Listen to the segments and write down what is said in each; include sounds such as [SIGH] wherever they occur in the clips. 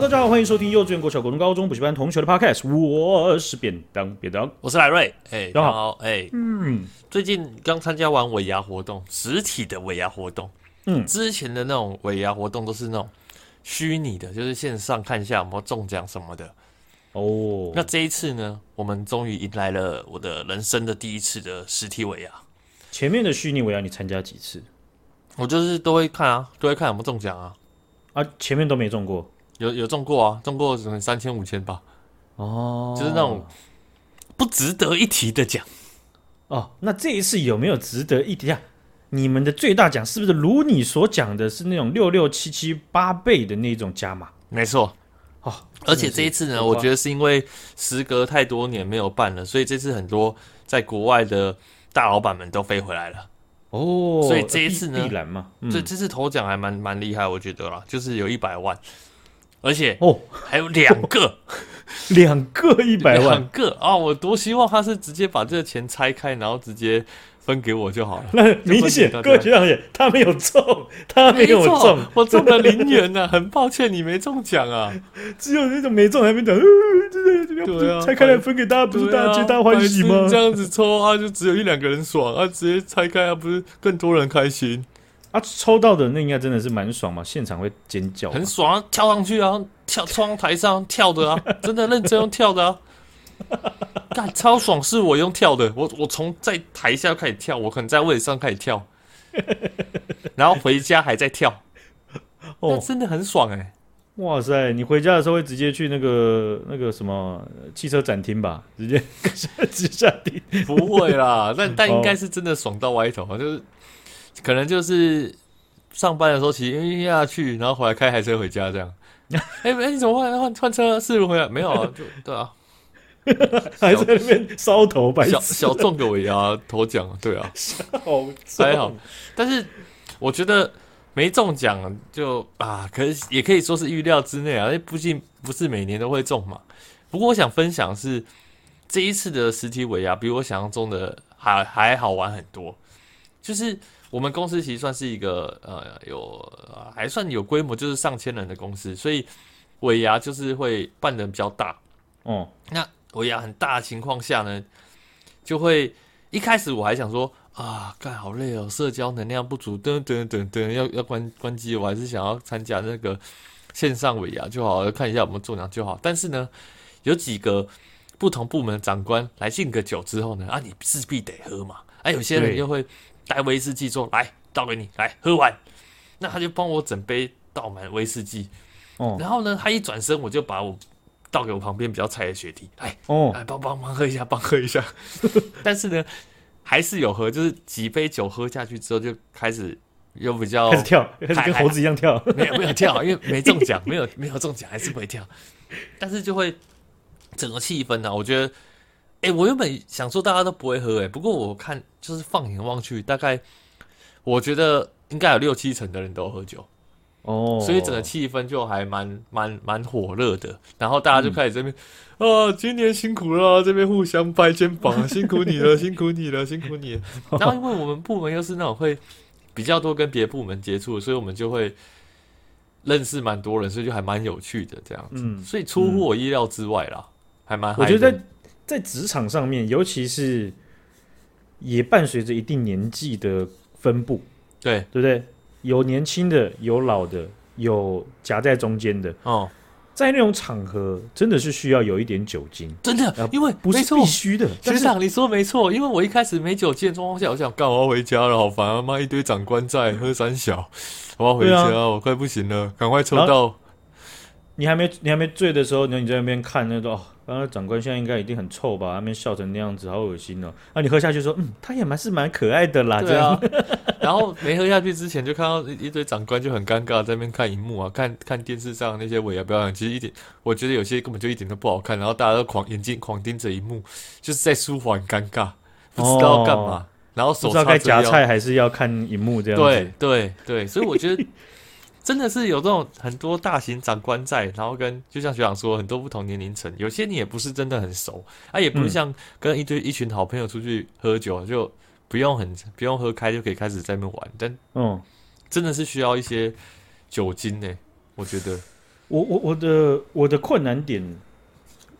好，大家好，欢迎收听幼稚园、国小、国中、高中补习班同学的 Podcast。我是便当便当，我是莱瑞。哎，大家好。哎，嗯，最近刚参加完尾牙活动，实体的尾牙活动。嗯，之前的那种尾牙活动都是那种虚拟的，就是线上看一下有没有中奖什么的。哦，那这一次呢，我们终于迎来了我的人生的第一次的实体尾牙。前面的虚拟尾牙你参加几次？我就是都会看啊，都会看有没有中奖啊。啊，前面都没中过。有有中过啊，中过什么三千五千吧，哦，就是那种不值得一提的奖哦。那这一次有没有值得一提啊？你们的最大奖是不是如你所讲的，是那种六六七七八倍的那种加码？没错，哦，而且这一次呢，我觉得是因为时隔太多年没有办了，所以这次很多在国外的大老板们都飞回来了。哦，所以这一次呢，必然嘛，嗯、所以这次头奖还蛮蛮厉害，我觉得啦，就是有一百万。而且哦，还有两个，[LAUGHS] 两个一百万，两个啊！我多希望他是直接把这个钱拆开，然后直接分给我就好了。那明显，各位学长也，他没有中，他没有中，我中了零元呢。[LAUGHS] 很抱歉，你没中奖啊，只有那种没中还没讲，对啊，拆开来分给大家，不是大家皆大欢喜吗？这样子抽啊，就只有一两个人爽啊，直接拆开啊，不是更多人开心？啊，抽到的那应该真的是蛮爽嘛，现场会尖叫，很爽啊，跳上去啊，跳窗台上跳的啊，[LAUGHS] 真的认真用跳的啊，[LAUGHS] 干超爽，是我用跳的，我我从在台下开始跳，我可能在位置上开始跳，[LAUGHS] 然后回家还在跳，哦，真的很爽哎、欸，哇塞，你回家的时候会直接去那个那个什么汽车展厅吧，直接直下地，不会啦，但但应该是真的爽到歪头，就是。可能就是上班的时候骑下去，然后回来开台车回家这样。[LAUGHS] 哎、欸、哎，你怎么换换换车四轮回来？没有啊，[LAUGHS] 就对啊，还在那边烧头白小小中个尾牙头奖，对啊，[LAUGHS] 好还好。但是我觉得没中奖就啊，可是也可以说是预料之内啊，因为毕竟不是每年都会中嘛。不过我想分享是这一次的实体尾牙比我想象中的还还好玩很多，就是。我们公司其实算是一个呃有还算有规模，就是上千人的公司，所以尾牙就是会办的比较大。哦，那尾牙很大的情况下呢，就会一开始我还想说啊，干好累哦，社交能量不足，等等等等，要要关关机，我还是想要参加那个线上尾牙就好，看一下有没有中奖就好。但是呢，有几个不同部门的长官来敬个酒之后呢，啊，你势必得喝嘛，啊，有些人又会。带威士忌说，来倒给你，来喝完，那他就帮我整杯倒满威士忌，哦，然后呢，他一转身，我就把我倒给我旁边比较菜的学弟，来，哦，来帮帮忙喝一下，帮喝一下。[LAUGHS] 但是呢，还是有喝，就是几杯酒喝下去之后，就开始又比较开始跳，开始跟猴子一样跳，[LAUGHS] 没有没有跳，[LAUGHS] 因为没中奖，没有没有中奖，还是不会跳，但是就会整个气氛呢、啊，我觉得。哎、欸，我原本想说大家都不会喝，哎，不过我看就是放眼望去，大概我觉得应该有六七成的人都喝酒，哦，所以整个气氛就还蛮蛮蛮火热的。然后大家就开始这边、嗯、啊，今年辛苦了，这边互相拍肩膀，辛苦你了，辛苦你了，辛苦你了。然后因为我们部门又是那种会比较多跟别部门接触，所以我们就会认识蛮多人，所以就还蛮有趣的这样子。嗯，所以出乎我意料之外啦，嗯、还蛮。我觉得。在职场上面，尤其是也伴随着一定年纪的分布，对对不对？有年轻的，有老的，有夹在中间的。哦，在那种场合，真的是需要有一点酒精，真的，因为不是必须的。学长，你说没错，因为我一开始没酒精的状况下，我想干，我要回家了，好烦啊！妈，一堆长官在喝三小，我要回家，啊、我快不行了，赶快抽到。你还没你还没醉的时候，然后你在那边看那个，哦，刚刚长官现在应该一定很臭吧？那边笑成那样子，好恶心哦！啊，你喝下去说，嗯，他也蛮是蛮可爱的啦，这样。啊、[LAUGHS] 然后没喝下去之前，就看到一堆长官就很尴尬，在那边看荧幕啊，看看电视上那些尾牙表演，其实一点，我觉得有些根本就一点都不好看。然后大家都狂眼睛狂盯着荧幕，就是在舒缓尴尬，不知道干嘛。哦、然后手不知道该夹菜还是要看荧幕这样子。对对对，所以我觉得。真的是有这种很多大型长官在，然后跟就像学长说，很多不同年龄层，有些你也不是真的很熟，啊，也不是像跟一堆一群好朋友出去喝酒，就不用很不用喝开就可以开始在那边玩，但嗯，真的是需要一些酒精呢，我觉得。我我我的我的困难点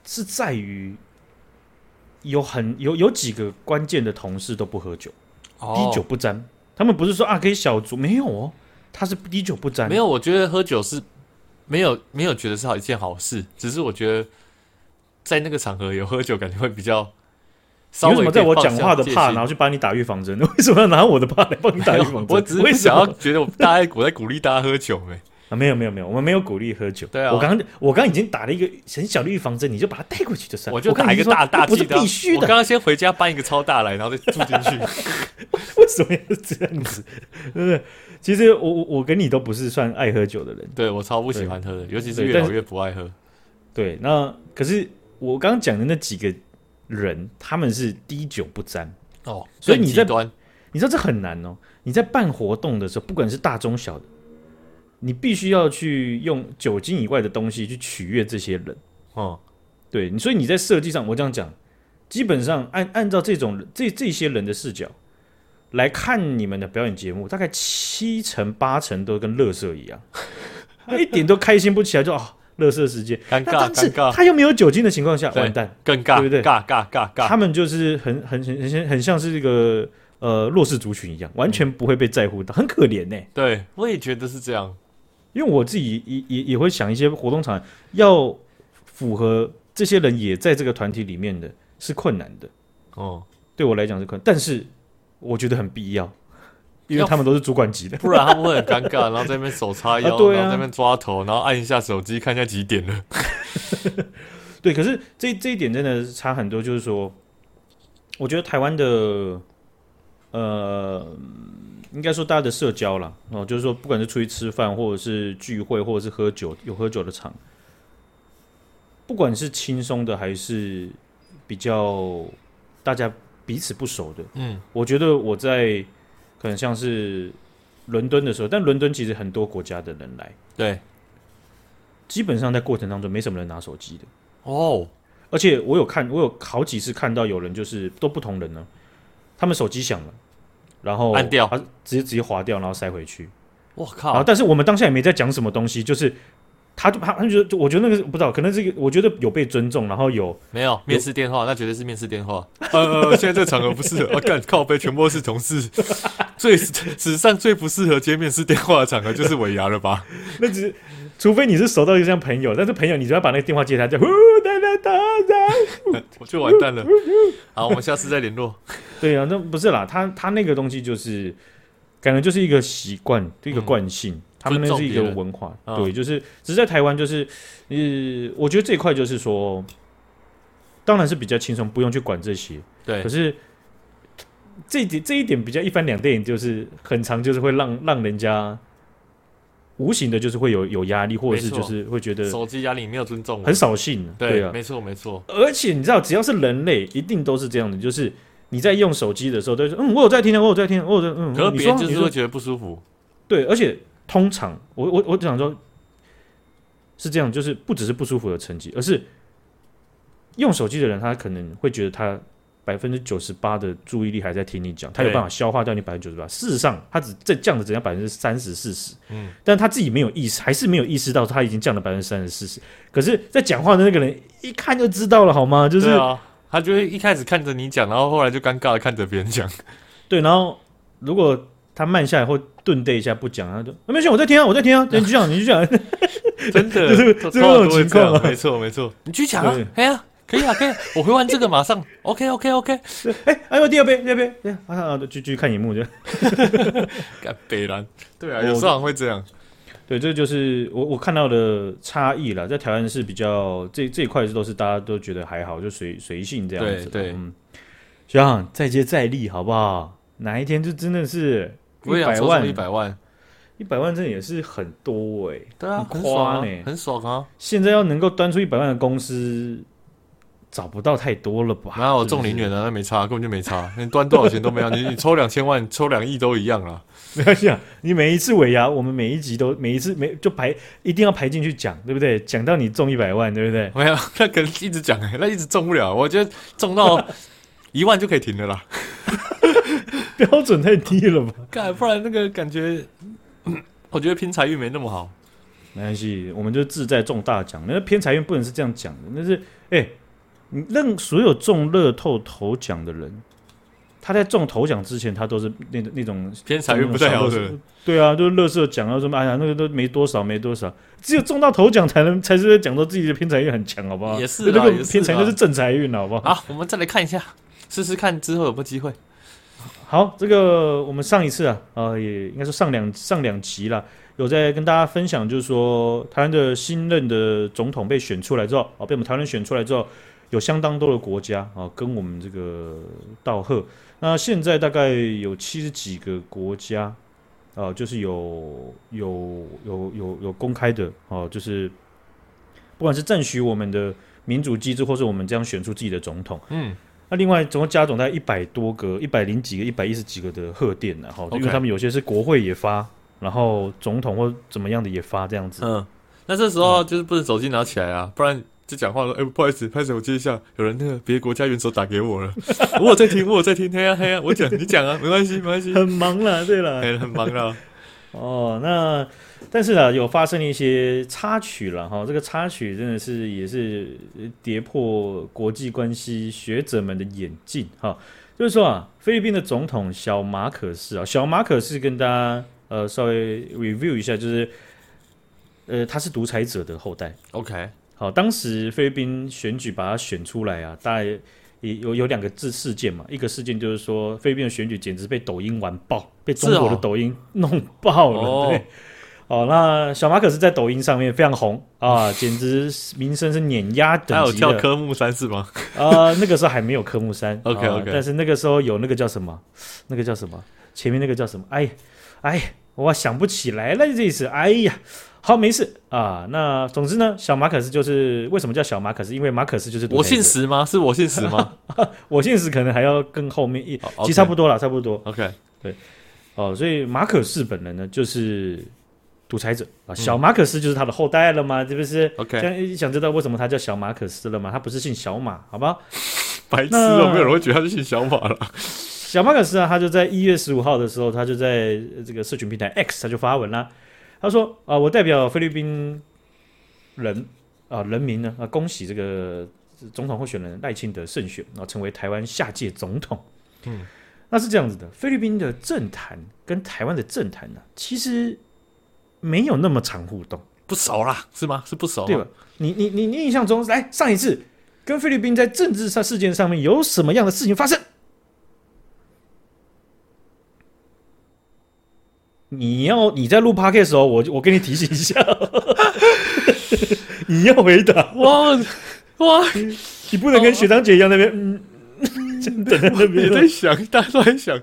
是在于有很有有几个关键的同事都不喝酒，哦滴酒不沾。他们不是说啊可以小酌，没有哦，他是滴酒不沾。没有，我觉得喝酒是没有没有觉得是好一件好事，只是我觉得在那个场合有喝酒，感觉会比较。你为什么在我讲话的怕，然后去帮你打预防针？[LAUGHS] 为什么要拿我的怕来帮你打预防针？我只是想要觉得我大家我在鼓励大家喝酒没？啊，没有没有没有，我们没有鼓励喝酒。对啊，我刚刚我刚刚已经打了一个很小的预防针，你就把它带过去就算。我就打一个大大不是必须的。我刚刚先回家搬一个超大来，然后再住进去。[LAUGHS] 为什么要这样子？[LAUGHS] 对不对？其实我我我跟你都不是算爱喝酒的人。对，我超不喜欢喝的，尤其是越老越不爱喝。对，那可是我刚刚讲的那几个。人他们是滴酒不沾哦，所以你在你知道这很难哦。你在办活动的时候，不管是大中小的，你必须要去用酒精以外的东西去取悦这些人哦。对，所以你在设计上，我这样讲，基本上按按照这种这这些人的视角来看你们的表演节目，大概七成八成都跟乐色一样，[LAUGHS] 一点都开心不起来，就啊。乐色时间，尴尬，尴尬。他又没有酒精的情况下，完蛋，更尬，对不对？尬尬尬尬。他们就是很很很很很像是这个呃弱势族群一样，完全不会被在乎到，很可怜呢。对，我也觉得是这样。因为我自己也也也会想一些活动场要符合这些人也在这个团体里面的是困难的哦。对我来讲是困难，但是我觉得很必要。因为他们都是主管级的，不然他们会很尴尬，然后在那边手叉腰，[LAUGHS] 啊啊、然后在那边抓头，然后按一下手机看一下几点了。[LAUGHS] 对，可是这这一点真的差很多。就是说，我觉得台湾的呃，应该说大家的社交啦，哦，就是说，不管是出去吃饭，或者是聚会，或者是喝酒，有喝酒的场，不管是轻松的还是比较大家彼此不熟的，嗯，我觉得我在。可能像是伦敦的时候，但伦敦其实很多国家的人来，对，基本上在过程当中没什么人拿手机的哦。而且我有看，我有好几次看到有人就是都不同人呢，他们手机响了，然后按掉，他直接直接划掉，然后塞回去。我靠！然后但是我们当下也没在讲什么东西，就是。他就他他觉得，我觉得那个不知道，可能这个我觉得有被尊重，然后有没有面试电话？那绝对是面试电话。[LAUGHS] 呃，现在这个场合不适合，我干靠背，全部都是同事，[LAUGHS] 最史上最不适合接面试电话的场合就是尾牙了吧？[LAUGHS] 那只除非你是熟到一个像朋友，但是朋友你只要把那个电话接他，就呜哒哒哒哒，[LAUGHS] 我就完蛋了。好，我们下次再联络。对啊，那不是啦，他他那个东西就是感觉就是一个习惯，一个惯性。嗯他们那是一个文化，对，就是只是在台湾，就是呃，我觉得这一块就是说，当然是比较轻松，不用去管这些。对，可是这一点这一点比较一翻两瞪眼，就是很长，就是会让让人家无形的，就是会有有压力，或者是就是会觉得手机压力没有尊重，很扫兴。对啊，没错没错。而且你知道，只要是人类，一定都是这样的，就是你在用手机的时候，都说嗯，我有在听啊，我有在听，我有在嗯。可是别人就是会觉得不舒服。对，而且。通常，我我我想说，是这样，就是不只是不舒服的成绩，而是用手机的人，他可能会觉得他百分之九十八的注意力还在听你讲，他有办法消化掉你百分之九十八。事实上，他只在降的只要百分之三十四十，嗯，但他自己没有意识，还是没有意识到他已经降了百分之三十四十。可是，在讲话的那个人一看就知道了，好吗？就是啊，他就会一开始看着你讲，然后后来就尴尬的看着别人讲，[LAUGHS] 对，然后如果。他慢下来或顿对一下不讲，他就没事，我在听啊，我在听啊，你去讲，你去讲，[LAUGHS] 真的 [LAUGHS] 就是这种情况啊，没错没错，你去讲啊，哎呀啊，可以啊，可以，我回完这个马上，OK OK OK，哎，还有第二杯，第二杯，啊啊，继续看荧幕就，[LAUGHS] 干北兰，对啊，有时候会这样，对，这就是我我看到的差异了，在台湾是比较这这一块是都是大家都觉得还好，就随随性这样子，对，嗯，行，再接再厉，好不好？哪一天就真的是。一百万，一百万，一百万，这也是很多哎、欸，对啊，很夸呢，很爽啊！现在要能够端出一百万的公司，找不到太多了吧？哪有中零元啊？那没差，根本就没差。[LAUGHS] 你端多少钱都没有，你你抽两千万，抽两亿都一样啦。没关系啊，你每一次尾牙，我们每一集都每一次每就排一定要排进去讲，对不对？讲到你中一百万，对不对？没有，那可能一直讲哎，那一直中不了。我觉得中到一万就可以停了啦。标准太低了吧？干，不然那个感觉，我觉得拼财运没那么好。没关系，我们就志在中大奖。那偏财运不能是这样讲的，那是哎、欸，你任所有中乐透头奖的人。他在中头奖之前，他都是那那种偏财运不太好的，对啊，就是乐色奖啊什么，哎呀，那个都没多少，没多少，只有中到头奖才能才是在讲到自己的偏财运很强，好不好？也是，那个偏财运是正财运，好不好？好，我们再来看一下，试试看之后有没有机会。好，这个我们上一次啊，呃，也应该是上两上两集了，有在跟大家分享，就是说台湾的新任的总统被选出来之后，哦，被我们台湾人选出来之后，有相当多的国家啊，跟我们这个道贺。那现在大概有七十几个国家，啊，就是有有有有有公开的啊，就是不管是赞许我们的民主机制，或是我们这样选出自己的总统，嗯，那另外总共加总大概一百多个、一百零几个、一百一十几个的贺电呢，哈，因为他们有些是国会也发，然后总统或怎么样的也发这样子，嗯，那这时候就是不能手机拿起来啊，不然。就讲话说，哎、欸，不好意思，拍手，我接一下。有人那个别的国家元首打给我了，[LAUGHS] 我有在听，我有在听，嘿呀嘿呀，我讲，你讲啊，没关系，没关系。很忙了，对了，[LAUGHS] 很忙了。[LAUGHS] 哦，那但是啊，有发生一些插曲了哈。这个插曲真的是也是跌破国际关系学者们的眼镜哈。就是说啊，菲律宾的总统小马可是啊，小马可是跟大家呃稍微 review 一下，就是呃他是独裁者的后代。OK。好，当时菲律宾选举把他选出来啊，大概也有有两个事事件嘛。一个事件就是说，菲律宾的选举简直被抖音玩爆，被中国的抖音弄爆了。哦对，哦，那小马可是在抖音上面非常红啊，简直名声是碾压等级的。还有跳科目三是吗？啊，那个时候还没有科目三。[LAUGHS] OK OK，但是那个时候有那个叫什么？那个叫什么？前面那个叫什么？哎哎，我想不起来了，这次。哎呀。好，没事啊。那总之呢，小马可斯就是为什么叫小马可斯？因为马可斯就是我姓石吗？是我姓石吗？[LAUGHS] 我姓石可能还要更后面一，oh. 其实差不多了，差不多。OK，对，哦，所以马可仕本人呢就是独裁者啊，小马可斯就是他的后代了嘛，是不是？OK，想想知道为什么他叫小马可斯了吗？他不是姓小马，好吧？[LAUGHS] 白痴哦，没有人会觉得他是姓小马了。小马可斯啊，他就在一月十五号的时候，他就在这个社群平台 X，他就发文了。他说：“啊，我代表菲律宾人啊，人民呢啊，恭喜这个总统候选人赖清德胜选，然后成为台湾下届总统。嗯，那是这样子的，菲律宾的政坛跟台湾的政坛呢，其实没有那么常互动，不熟啦，是吗？是不熟，对吧？你你你你印象中，来上一次跟菲律宾在政治上事件上面有什么样的事情发生？”你要你在录 podcast 的时候，我我给你提醒一下，[LAUGHS] 你要回答哇哇，你不能跟学长姐一样那边嗯，[LAUGHS] 真的那边也在想，大家都在想。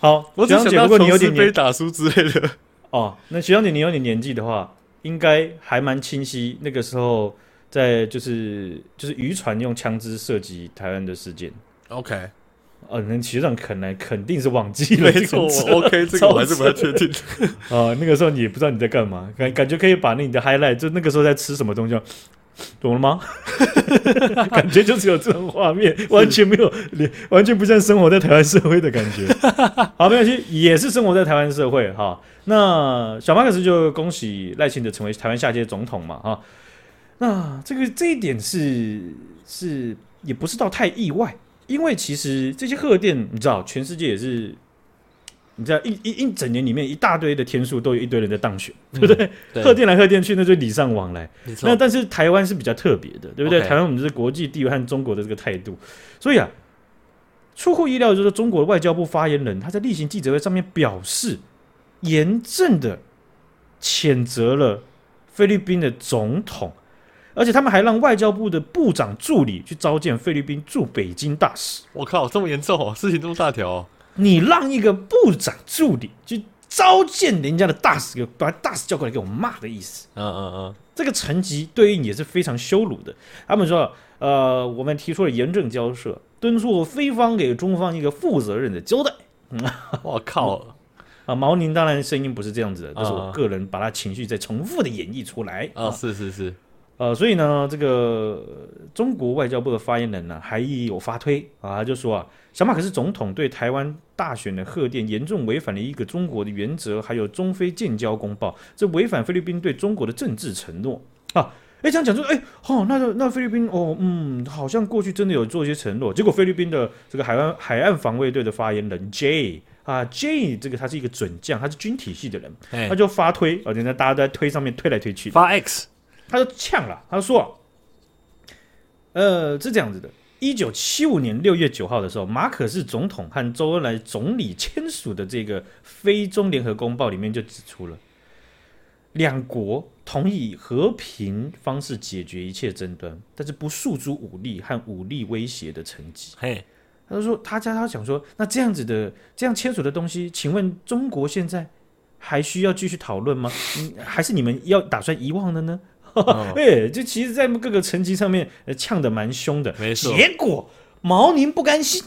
好，学长姐，如果你有点被打输之类的哦，那学长姐你有点年纪的话，应该还蛮清晰。那个时候在就是就是渔船用枪支射击台湾的事件。OK。呃，那学长可能肯定是忘记了，没错，OK，这个我还是不太确定。啊，[LAUGHS] 那个时候你也不知道你在干嘛，感感觉可以把那你的 highlight，就那个时候在吃什么东西，懂了吗？[LAUGHS] 感觉就只有这种画面，完全没有，完全不像生活在台湾社会的感觉。[LAUGHS] 好，没关系，也是生活在台湾社会哈。那小马克思就恭喜赖清德成为台湾下届总统嘛哈。那这个这一点是是也不是到太意外。因为其实这些贺电，你知道，全世界也是，你知道一一一整年里面一大堆的天数都有一堆人在当选，嗯、对不对？贺电来贺电去，那就礼尚往来。那但是台湾是比较特别的，对不对台湾我们是国际地位和中国的这个态度，所以啊，出乎意料就是中国的外交部发言人他在例行记者会上面表示，严正的谴责了菲律宾的总统。而且他们还让外交部的部长助理去召见菲律宾驻北京大使。我靠，这么严重哦，事情这么大条哦！你让一个部长助理去召见人家的大使，给把大使叫过来给我骂的意思。嗯嗯嗯，这个层级对应也是非常羞辱的。他们说，呃，我们提出了严正交涉，敦促菲方给中方一个负责任的交代。我靠！啊，毛宁当然声音不是这样子的，这是我个人把他情绪再重复的演绎出来。啊，是是是。呃，所以呢，这个中国外交部的发言人呢，还有发推啊，他就说啊，小马可是总统对台湾大选的贺电严重违反了一个中国的原则，还有中非建交公报，这违反菲律宾对中国的政治承诺啊！哎，这样讲说，哎，哦，那那菲律宾，哦，嗯，好像过去真的有做一些承诺，结果菲律宾的这个海湾海岸防卫队的发言人 J 啊 J 这个他是一个准将，他是军体系的人，他就发推，而且呢，大家都在推上面推来推去，发 X，他就呛了，他说，呃，是这样子的。一九七五年六月九号的时候，马可是总统和周恩来总理签署的这个非中联合公报里面就指出了，两国同意以和平方式解决一切争端，但是不诉诸武力和武力威胁的成绩。嘿，他就说他家他想说，那这样子的这样签署的东西，请问中国现在还需要继续讨论吗？还是你们要打算遗忘了呢？对，[LAUGHS] 就其实，在各个层级上面，呃呛的蛮凶的。没错。结果毛宁不甘心，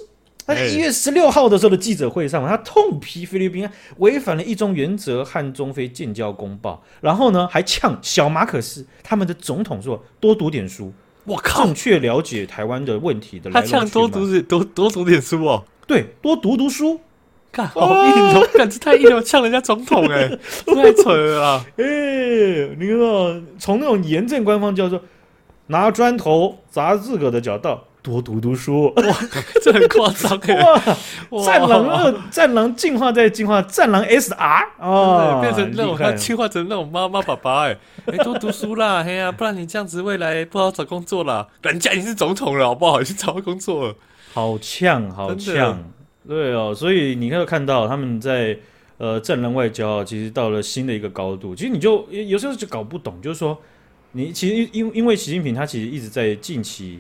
他在一月十六号的时候的记者会上，他痛批菲律宾违反了一中原则和中非建交公报，然后呢，还呛小马可斯他们的总统说多读点书。我靠，正确了解台湾的问题的来龙去脉。他呛多读点多多读点书哦。对，多读读书。干好硬哦，[LAUGHS] 感觉太硬了，呛人家总统哎，[LAUGHS] 太扯了啊！哎，你看，从那种严正官方叫做拿砖头砸自个的脚到多读读书，哇，[LAUGHS] 这很夸张哎！哇，战狼二，战狼进化再进化，战狼 SR 哦，变成那种他进化成那种妈妈爸爸哎，哎，多读书啦，嘿呀，不然你这样子未来不好找工作啦。人家已经是总统了，好不好？已经找到工作了，好呛，好呛。对哦，所以你可以看到他们在呃战狼外交其实到了新的一个高度。其实你就有时候就搞不懂，就是说你其实因因为习近平他其实一直在近期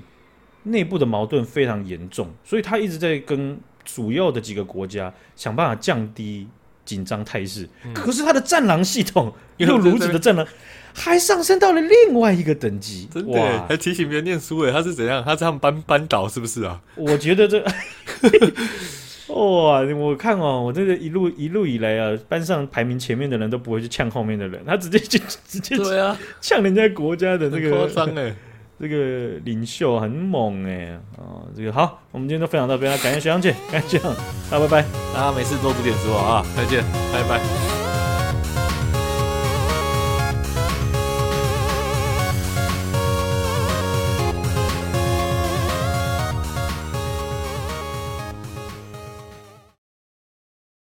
内部的矛盾非常严重，所以他一直在跟主要的几个国家想办法降低紧张态势。嗯、可是他的战狼系统又如此的战狼，还上升到了另外一个等级。真的还提醒别人念书诶，他是怎样？他是他们班班导是不是啊？我觉得这。哇！我看哦，我这个一路一路以来啊，班上排名前面的人都不会去呛后面的人，他直接就 [LAUGHS] 直接对啊，呛人家国家的这个夸张哎，[LAUGHS] 这个领袖很猛哎啊！这个好，我们今天都分享到这边了，感谢学长姐，感谢学长，大家拜拜，大家没事多读点书啊，再见，拜拜。